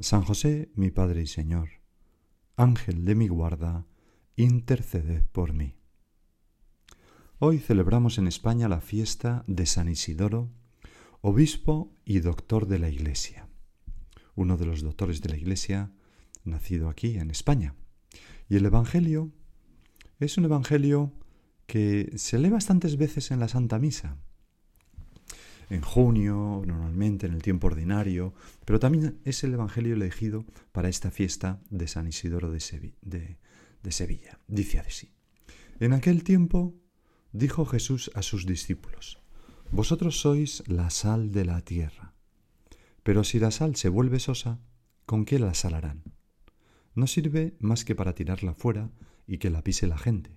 San José, mi Padre y Señor, Ángel de mi guarda, interceded por mí. Hoy celebramos en España la fiesta de San Isidoro, obispo y doctor de la Iglesia, uno de los doctores de la Iglesia nacido aquí en España. Y el Evangelio es un Evangelio que se lee bastantes veces en la Santa Misa en junio, normalmente en el tiempo ordinario, pero también es el Evangelio elegido para esta fiesta de San Isidoro de, Sevilla. Dice así. En aquel tiempo dijo Jesús a sus discípulos, Vosotros sois la sal de la tierra, pero si la sal se vuelve sosa, ¿con qué la salarán? No sirve más que para tirarla fuera y que la pise la gente.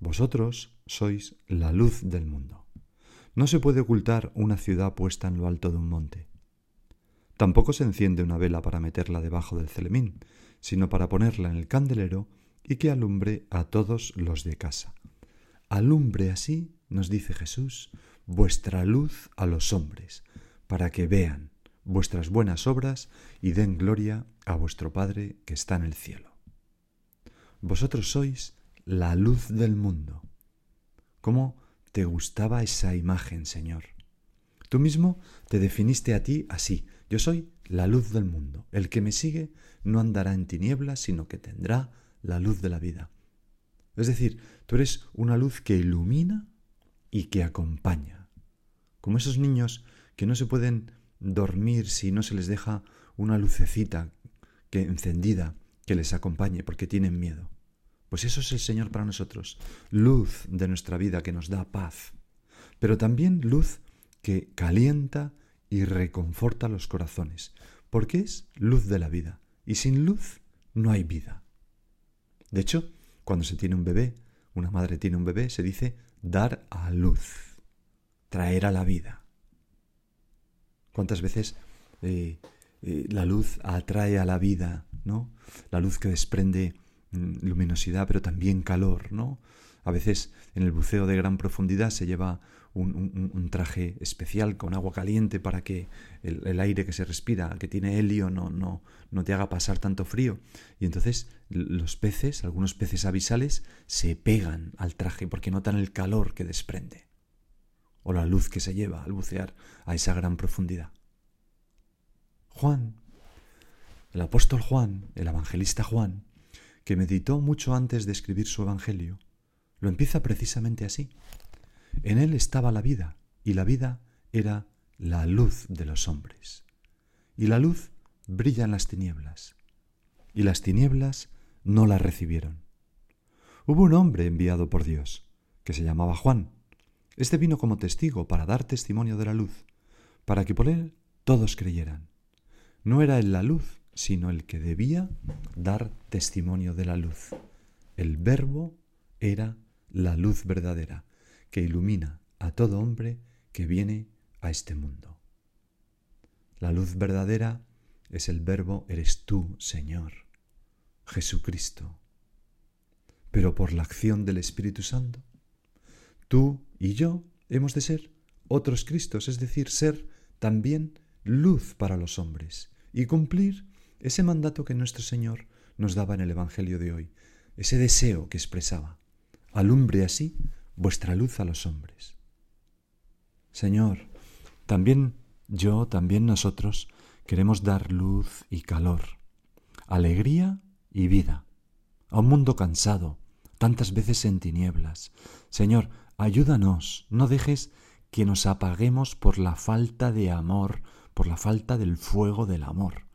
Vosotros sois la luz del mundo. No se puede ocultar una ciudad puesta en lo alto de un monte. Tampoco se enciende una vela para meterla debajo del celemín, sino para ponerla en el candelero y que alumbre a todos los de casa. Alumbre así, nos dice Jesús, vuestra luz a los hombres, para que vean vuestras buenas obras y den gloria a vuestro Padre que está en el cielo. Vosotros sois la luz del mundo. ¿Cómo te gustaba esa imagen, Señor. Tú mismo te definiste a ti así. Yo soy la luz del mundo. El que me sigue no andará en tinieblas, sino que tendrá la luz de la vida. Es decir, tú eres una luz que ilumina y que acompaña. Como esos niños que no se pueden dormir si no se les deja una lucecita que encendida que les acompañe porque tienen miedo. Pues eso es el Señor para nosotros, luz de nuestra vida que nos da paz, pero también luz que calienta y reconforta los corazones, porque es luz de la vida, y sin luz no hay vida. De hecho, cuando se tiene un bebé, una madre tiene un bebé, se dice dar a luz, traer a la vida. ¿Cuántas veces eh, eh, la luz atrae a la vida, ¿no? La luz que desprende luminosidad, pero también calor, ¿no? A veces en el buceo de gran profundidad se lleva un, traje especial con agua caliente para que el, aire que se respira, que tiene helio, no, no, no te haga pasar tanto frío. Y entonces los peces, algunos peces avisales, se pegan al traje porque notan el calor que desprende o la luz que se lleva al bucear a esa gran profundidad. Juan, el apóstol Juan, el evangelista Juan, que meditó mucho antes de escribir su Evangelio, lo empieza precisamente así. En él estaba la vida, y la vida era la luz de los hombres. Y la luz brilla en las tinieblas, y las tinieblas no la recibieron. Hubo un hombre enviado por Dios, que se llamaba Juan. Este vino como testigo para dar testimonio de la luz, para que por él todos creyeran. No era él la luz, sino el que debía dar testimonio de la luz. El verbo era la luz verdadera, que ilumina a todo hombre que viene a este mundo. La luz verdadera es el verbo eres tú, Señor, Jesucristo. Pero por la acción del Espíritu Santo, tú y yo hemos de ser otros Cristos, es decir, ser también luz para los hombres y cumplir ese mandato que nuestro Señor nos daba en el Evangelio de hoy, ese deseo que expresaba. Alumbre así vuestra luz a los hombres. Señor, también yo, también nosotros queremos dar luz y calor alegría y vida. A un mundo cansado, tantas veces en tinieblas. Señor, ayúdanos, no dejes que nos apaguemos por la falta de amor, por la falta del fuego del amor.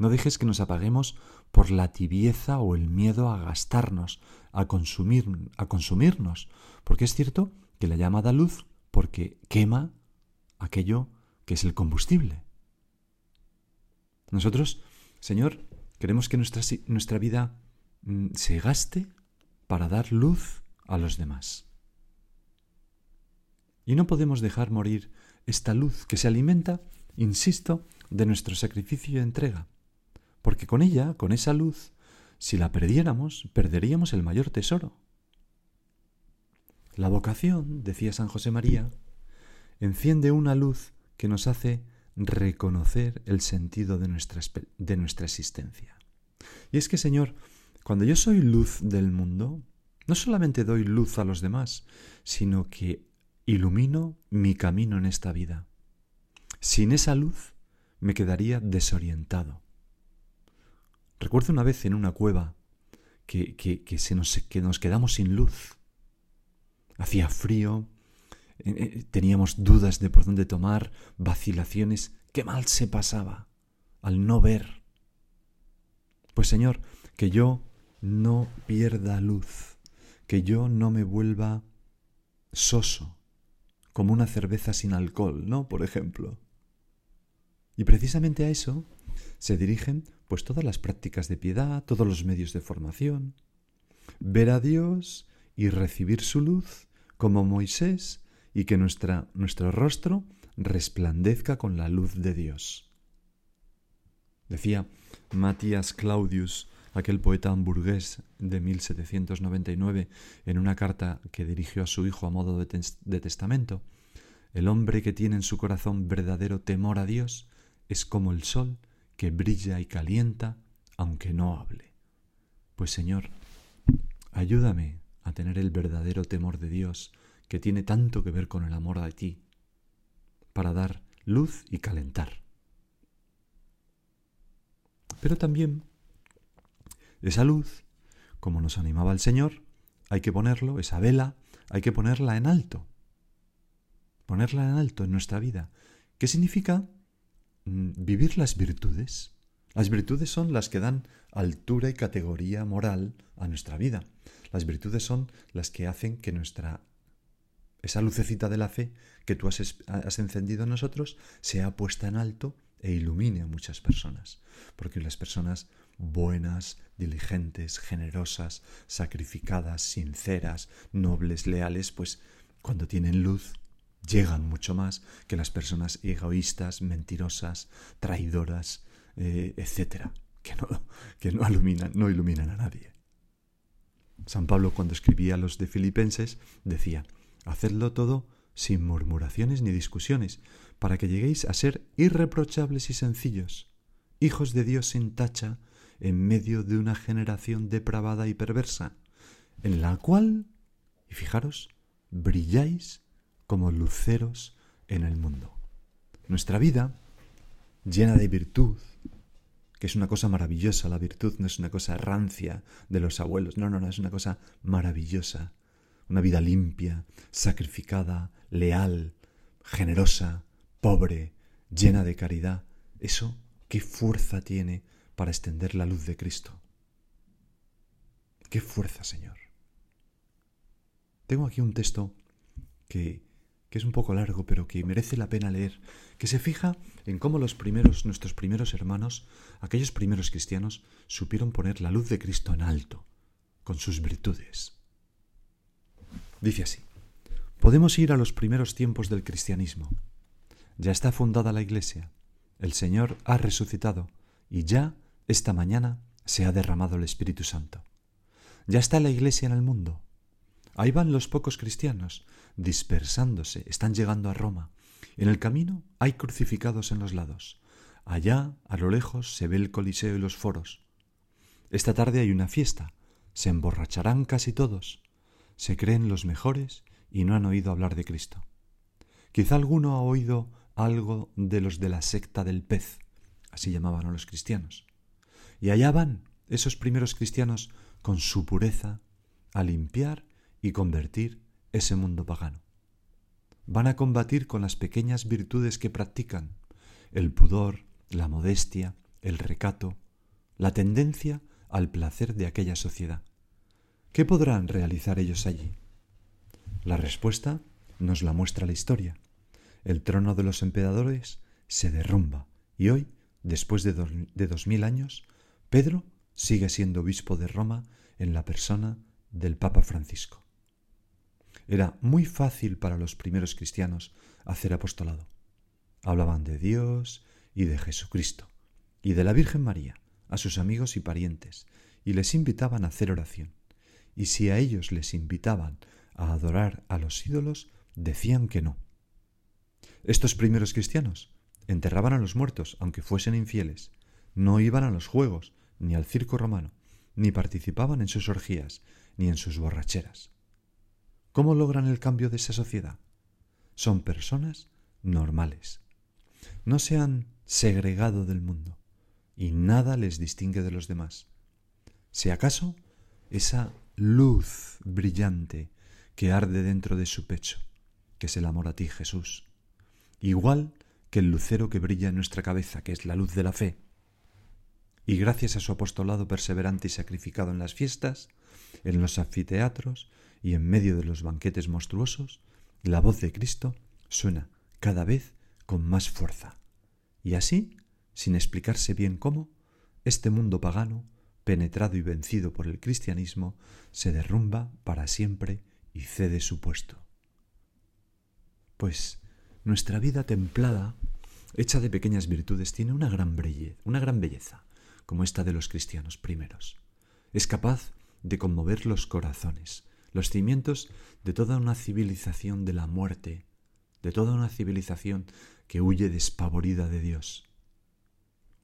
No dejes que nos apaguemos por la tibieza o el miedo a gastarnos, a consumir, a consumirnos, porque es cierto que la llama da luz porque quema aquello que es el combustible. Nosotros, Señor, queremos que nuestra, nuestra vida mm, se gaste para dar luz a los demás. Y no podemos dejar morir esta luz que se alimenta, insisto, de nuestro sacrificio y entrega, porque con ella, con esa luz, si la perdiéramos, perderíamos el mayor tesoro. La vocación, decía San José María, enciende una luz que nos hace reconocer el sentido de nuestra, de nuestra existencia. Y es que, Señor, cuando yo soy luz del mundo, no solamente doy luz a los demás, sino que ilumino mi camino en esta vida. Sin esa luz me quedaría desorientado. Recuerdo una vez en una cueva que, que, se nos, que nos quedamos sin luz. Hacía frío, eh, eh, teníamos dudas de por dónde tomar, vacilaciones. Qué mal se pasaba al no ver. Pues Señor, que yo no pierda luz, que yo no me vuelva soso, como una cerveza sin alcohol, ¿no? Por ejemplo. Y precisamente a eso se dirigen pues todas las prácticas de piedad, todos los medios de formación. Ver a Dios y recibir su luz como Moisés y que nuestra, nuestro rostro resplandezca con la luz de Dios. Decía Matías Claudius, aquel poeta hamburgués de 1799, en una carta que dirigió a su hijo a modo de, de testamento, el hombre que tiene en su corazón verdadero temor a Dios es como el sol que brilla y calienta aunque no hable. Pues Señor, ayúdame a tener el verdadero temor de Dios que tiene tanto que ver con el amor a ti, para dar luz y calentar. Pero también esa luz, como nos animaba el Señor, hay que ponerlo, esa vela, hay que ponerla en alto. Ponerla en alto en nuestra vida. ¿Qué significa? Mm, vivir las virtudes. Las virtudes son las que dan altura y categoría moral a nuestra vida. Las virtudes son las que hacen que nuestra esa lucecita de la fe que tú has, encendido en nosotros sea puesta en alto e ilumine a muchas personas. Porque las personas buenas, diligentes, generosas, sacrificadas, sinceras, nobles, leales, pues cuando tienen luz llegan mucho más que las personas egoístas, mentirosas, traidoras, eh, etcétera, que no, que no iluminan, no iluminan a nadie. San Pablo cuando escribía a los de Filipenses decía, Hacedlo todo sin murmuraciones ni discusiones, para que lleguéis a ser irreprochables y sencillos, hijos de Dios sin tacha, en medio de una generación depravada y perversa, en la cual, y fijaros, brilláis como luceros en el mundo. Nuestra vida, llena de virtud, que es una cosa maravillosa, la virtud no es una cosa rancia de los abuelos, no, no, no, es una cosa maravillosa, una vida limpia, sacrificada, leal, generosa, pobre, llena de caridad, eso, ¿qué fuerza tiene para extender la luz de Cristo? ¿Qué fuerza, Señor? Tengo aquí un texto que, que es un poco largo, pero que merece la pena leer, que se fija en cómo los primeros, nuestros primeros hermanos, aquellos primeros cristianos, supieron poner la luz de Cristo en alto, con sus virtudes. Dice así, podemos ir a los primeros tiempos del cristianismo. Ya está fundada la Iglesia, el Señor ha resucitado y ya esta mañana se ha derramado el Espíritu Santo. Ya está la Iglesia en el mundo. Ahí van los pocos cristianos, dispersándose, están llegando a Roma. En el camino hay crucificados en los lados. Allá, a lo lejos, se ve el Coliseo y los foros. Esta tarde hay una fiesta. Se emborracharán casi todos se creen los mejores y no han oído hablar de Cristo. Quizá alguno ha oído algo de los de la secta del pez, así llamaban a los cristianos. Y allá van esos primeros cristianos con su pureza a limpiar y convertir ese mundo pagano. Van a combatir con las pequeñas virtudes que practican, el pudor, la modestia, el recato, la tendencia al placer de aquella sociedad. ¿Qué podrán realizar ellos allí? La respuesta nos la muestra la historia. El trono de los emperadores se derrumba y hoy, después de, dos mil años, Pedro sigue siendo obispo de Roma en la persona del Papa Francisco. Era muy fácil para los primeros cristianos hacer apostolado. Hablaban de Dios y de Jesucristo y de la Virgen María a sus amigos y parientes y les invitaban a hacer oración. Y si a ellos les invitaban a adorar a los ídolos, decían que no. Estos primeros cristianos enterraban a los muertos, aunque fuesen infieles, no iban a los juegos, ni al circo romano, ni participaban en sus orgías, ni en sus borracheras. ¿Cómo logran el cambio de esa sociedad? Son personas normales. No se han segregado del mundo y nada les distingue de los demás. Si acaso esa luz brillante que arde dentro de su pecho, que es el amor a ti, Jesús, igual que el lucero que brilla en nuestra cabeza, que es la luz de la fe. Y gracias a su apostolado perseverante y sacrificado en las fiestas, en los anfiteatros y en medio de los banquetes monstruosos, la voz de Cristo suena cada vez con más fuerza. Y así, sin explicarse bien cómo, este mundo pagano, penetrado y vencido por el cristianismo, se derrumba para siempre y cede su puesto. Pues nuestra vida templada, hecha de pequeñas virtudes, tiene una gran belleza, una gran belleza, como esta de los cristianos primeros. Es capaz de conmover los corazones, los cimientos de toda una civilización de la muerte, de toda una civilización que huye despavorida de Dios.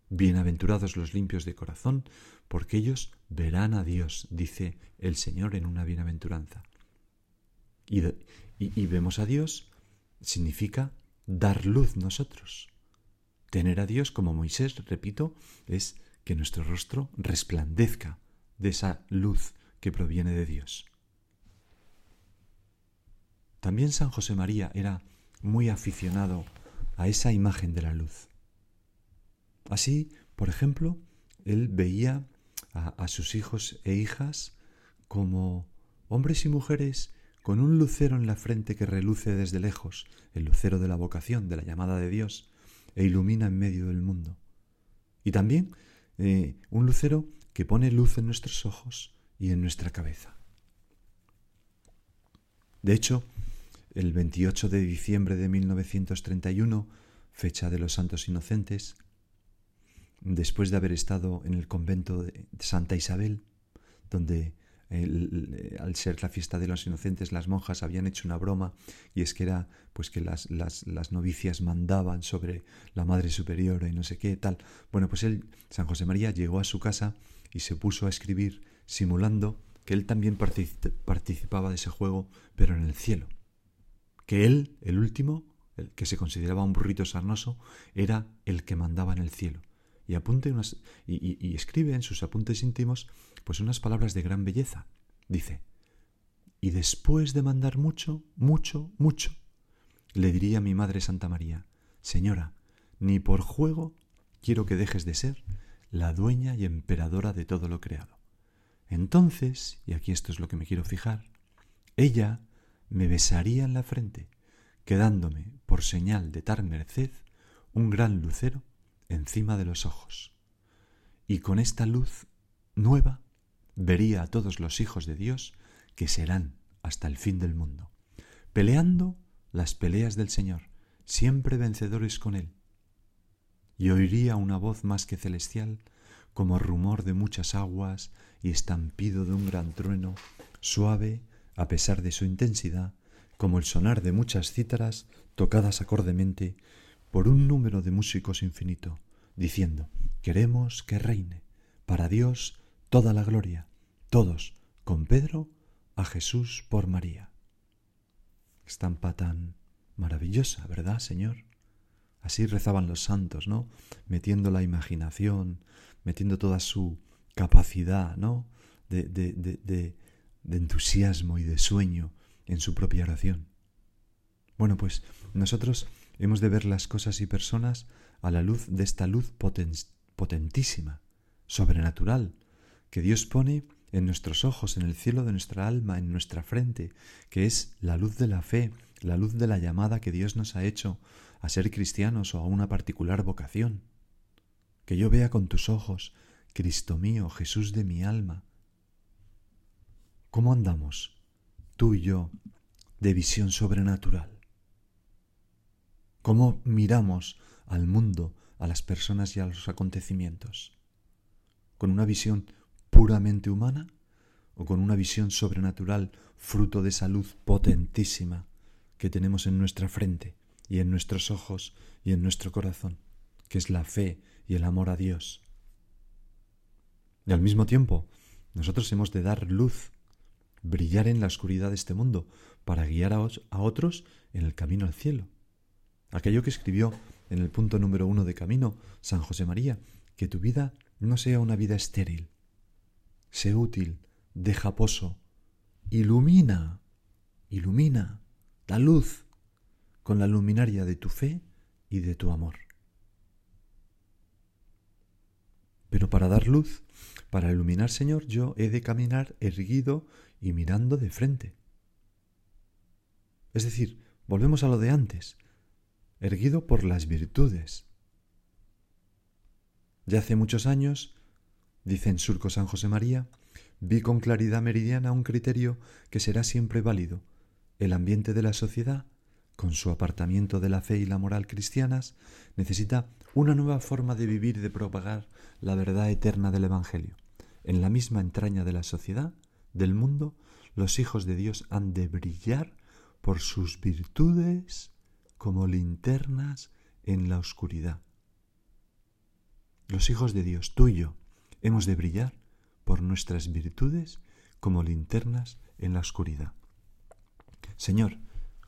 Bienaventurados los limpios de corazón, porque ellos verán a Dios, dice el Señor en una bienaventuranza. Y, y, vemos a Dios significa dar luz nosotros. Tener a Dios como Moisés, repito, es que nuestro rostro resplandezca de esa luz que proviene de Dios. También San José María era muy aficionado a esa imagen de la luz. Así, por ejemplo, él veía a, sus hijos e hijas como hombres y mujeres con un lucero en la frente que reluce desde lejos, el lucero de la vocación, de la llamada de Dios, e ilumina en medio del mundo. Y también eh, un lucero que pone luz en nuestros ojos y en nuestra cabeza. De hecho, el 28 de diciembre de 1931, fecha de los Santos Inocentes, después de haber estado en el convento de Santa Isabel, donde al ser la fiesta de los inocentes las monjas habían hecho una broma y es que era pues que las, las, novicias mandaban sobre la Madre Superiora y no sé qué tal. Bueno, pues él, San José María, llegó a su casa y se puso a escribir simulando que él también participaba de ese juego, pero en el cielo. Que él, el último, el que se consideraba un burrito sarnoso, era el que mandaba en el cielo y, apunte unas, y, escribe en sus apuntes íntimos pues unas palabras de gran belleza. Dice, y después de mandar mucho, mucho, mucho, le diría a mi Madre Santa María, Señora, ni por juego quiero que dejes de ser la dueña y emperadora de todo lo creado. Entonces, y aquí esto es lo que me quiero fijar, ella me besaría en la frente, quedándome por señal de tal merced un gran lucero encima de los ojos, y con esta luz nueva vería a todos los hijos de Dios que serán hasta el fin del mundo, peleando las peleas del Señor, siempre vencedores con Él. Y oiría una voz más que celestial, como rumor de muchas aguas y estampido de un gran trueno, suave a pesar de su intensidad, como el sonar de muchas cítaras tocadas acordemente por un número de músicos infinito, diciendo, queremos que reine para Dios toda la gloria, todos con Pedro a Jesús por María. Estampa tan maravillosa, ¿verdad, Señor? Así rezaban los santos, ¿no? Metiendo la imaginación, metiendo toda su capacidad, ¿no? De, de, de, de, entusiasmo y de sueño en su propia oración. Bueno, pues nosotros hemos de ver las cosas y personas a la luz de esta luz potentísima, sobrenatural, que Dios pone en nuestros ojos, en el cielo de nuestra alma, en nuestra frente, que es la luz de la fe, la luz de la llamada que Dios nos ha hecho a ser cristianos o a una particular vocación. Que yo vea con tus ojos, Cristo mío, Jesús de mi alma. ¿Cómo andamos, tú y yo, de visión sobrenatural? ¿Cómo miramos al mundo, a las personas y a los acontecimientos? ¿Con una visión puramente humana o con una visión sobrenatural fruto de esa luz potentísima que tenemos en nuestra frente y en nuestros ojos y en nuestro corazón, que es la fe y el amor a Dios. Y al mismo tiempo, nosotros hemos de dar luz, brillar en la oscuridad de este mundo, para guiar a, otros en el camino al cielo. Aquello que escribió en el punto número uno de Camino San José María, que tu vida no sea una vida estéril, sé útil, deja pozo, ilumina, ilumina, da luz con la luminaria de tu fe y de tu amor. Pero para dar luz, para iluminar, Señor, yo he de caminar erguido y mirando de frente. Es decir, volvemos a lo de antes, erguido por las virtudes. Ya hace muchos años, dice en Surco San José María, vi con claridad meridiana un criterio que será siempre válido. El ambiente de la sociedad, con su apartamiento de la fe y la moral cristianas, necesita una nueva forma de vivir de propagar la verdad eterna del Evangelio. En la misma entraña de la sociedad, del mundo, los hijos de Dios han de brillar por sus virtudes como linternas en la oscuridad. Los hijos de Dios, tú y yo, hemos de brillar por nuestras virtudes como linternas en la oscuridad. Señor,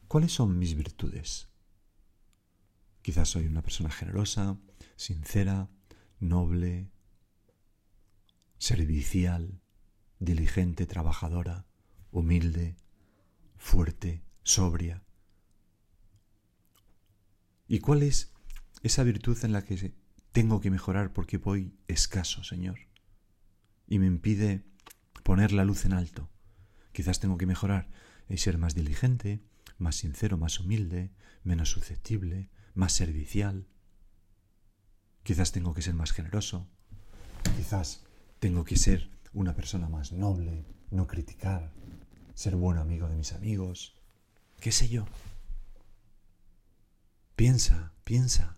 ¿cuáles son mis virtudes? Quizás soy una persona generosa, sincera, noble, servicial, diligente, trabajadora, humilde, fuerte, sobria. ¿Y cuál es esa virtud en la que tengo que mejorar porque voy escaso, Señor? Y me impide poner la luz en alto. Quizás tengo que mejorar y ser más diligente, más sincero, más humilde, menos susceptible, más servicial. Quizás tengo que ser más generoso. Quizás tengo que ser una persona más noble, no criticar, ser buen amigo de mis amigos. ¿Qué sé yo? Piensa, piensa.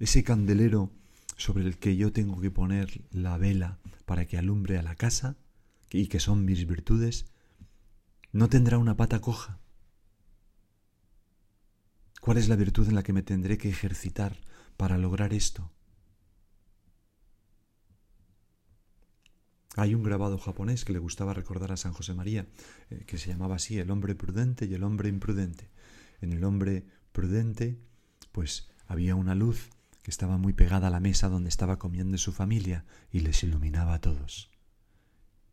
Ese candelero sobre el que yo tengo que poner la vela para que alumbre a la casa y que son mis virtudes, no tendrá una pata coja. ¿Cuál es la virtud en la que me tendré que ejercitar para lograr esto? Hay un grabado japonés que le gustaba recordar a San José María, eh, que se llamaba así, el hombre prudente y el hombre imprudente. En el hombre prudente, pues había una luz que estaba muy pegada a la mesa donde estaba comiendo su familia y les iluminaba a todos.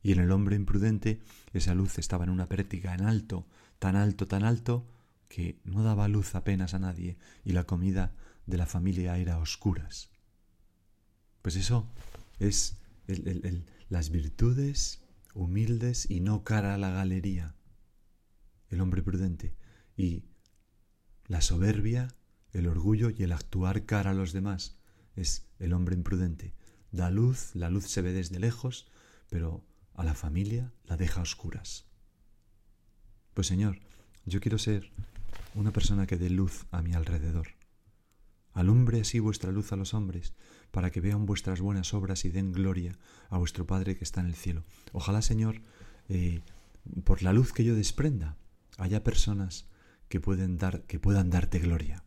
Y en el hombre imprudente, esa luz estaba en una pértiga en alto, tan alto, tan alto, que no daba luz apenas a nadie y la comida de la familia era oscuras. Pues eso es las virtudes humildes y no cara a la galería, el hombre prudente, y la soberbia, el orgullo y el actuar cara a los demás es el hombre imprudente. Da luz, la luz se ve desde lejos, pero a la familia la deja a oscuras. Pues Señor, yo quiero ser una persona que dé luz a mi alrededor. Alumbre así vuestra luz a los hombres, para que vean vuestras buenas obras y den gloria a vuestro Padre que está en el cielo. Ojalá, Señor, eh, por la luz que yo desprenda, haya personas que, pueden dar, que puedan darte gloria.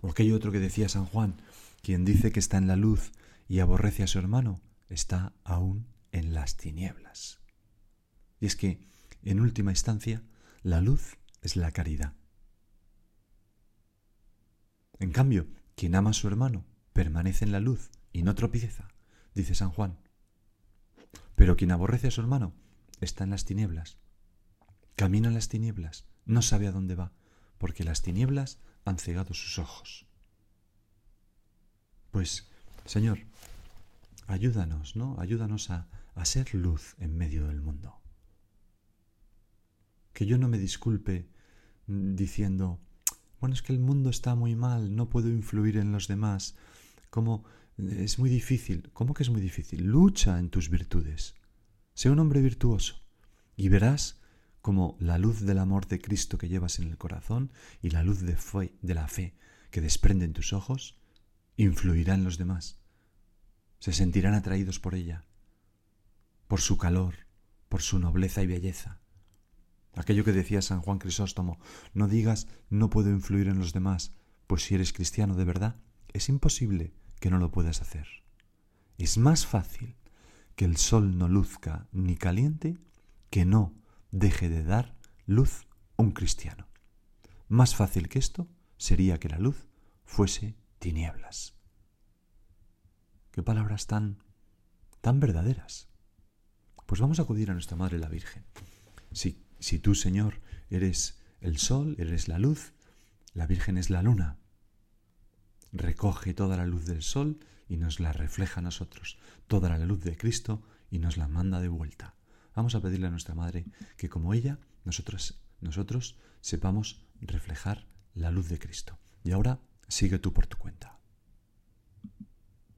O aquello otro que decía San Juan, quien dice que está en la luz y aborrece a su hermano, está aún en las tinieblas. Y es que, en última instancia, la luz es la caridad. En cambio, quien ama a su hermano permanece en la luz y no tropieza, dice San Juan. Pero quien aborrece a su hermano está en las tinieblas. Camina en las tinieblas, no sabe a dónde va, porque las tinieblas han cegado sus ojos. Pues, Señor, ayúdanos, ¿no? Ayúdanos a, a ser luz en medio del mundo. Que yo no me disculpe diciendo, bueno, es que el mundo está muy mal, no puedo influir en los demás, como es muy difícil. ¿Cómo que es muy difícil? Lucha en tus virtudes. Sé un hombre virtuoso y verás como la luz del amor de Cristo que llevas en el corazón y la luz de, de la fe que desprende en tus ojos influirá en los demás. Se sentirán atraídos por ella, por su calor, por su nobleza y belleza. Aquello que decía San Juan Crisóstomo, no digas no puedo influir en los demás, pues si eres cristiano de verdad, es imposible que no lo puedas hacer. Es más fácil que el sol no luzca ni caliente que no deje de dar luz un cristiano. Más fácil que esto sería que la luz fuese tinieblas. Qué palabras tan tan verdaderas. Pues vamos a acudir a nuestra Madre la Virgen. Si si tú, Señor, eres el sol, eres la luz, la Virgen es la luna. Recoge toda la luz del sol y nos la refleja a nosotros, toda la luz de Cristo y nos la manda de vuelta. Vamos a pedirle a nuestra Madre que como ella, nosotros, nosotros sepamos reflejar la luz de Cristo. Y ahora sigue tú por tu cuenta.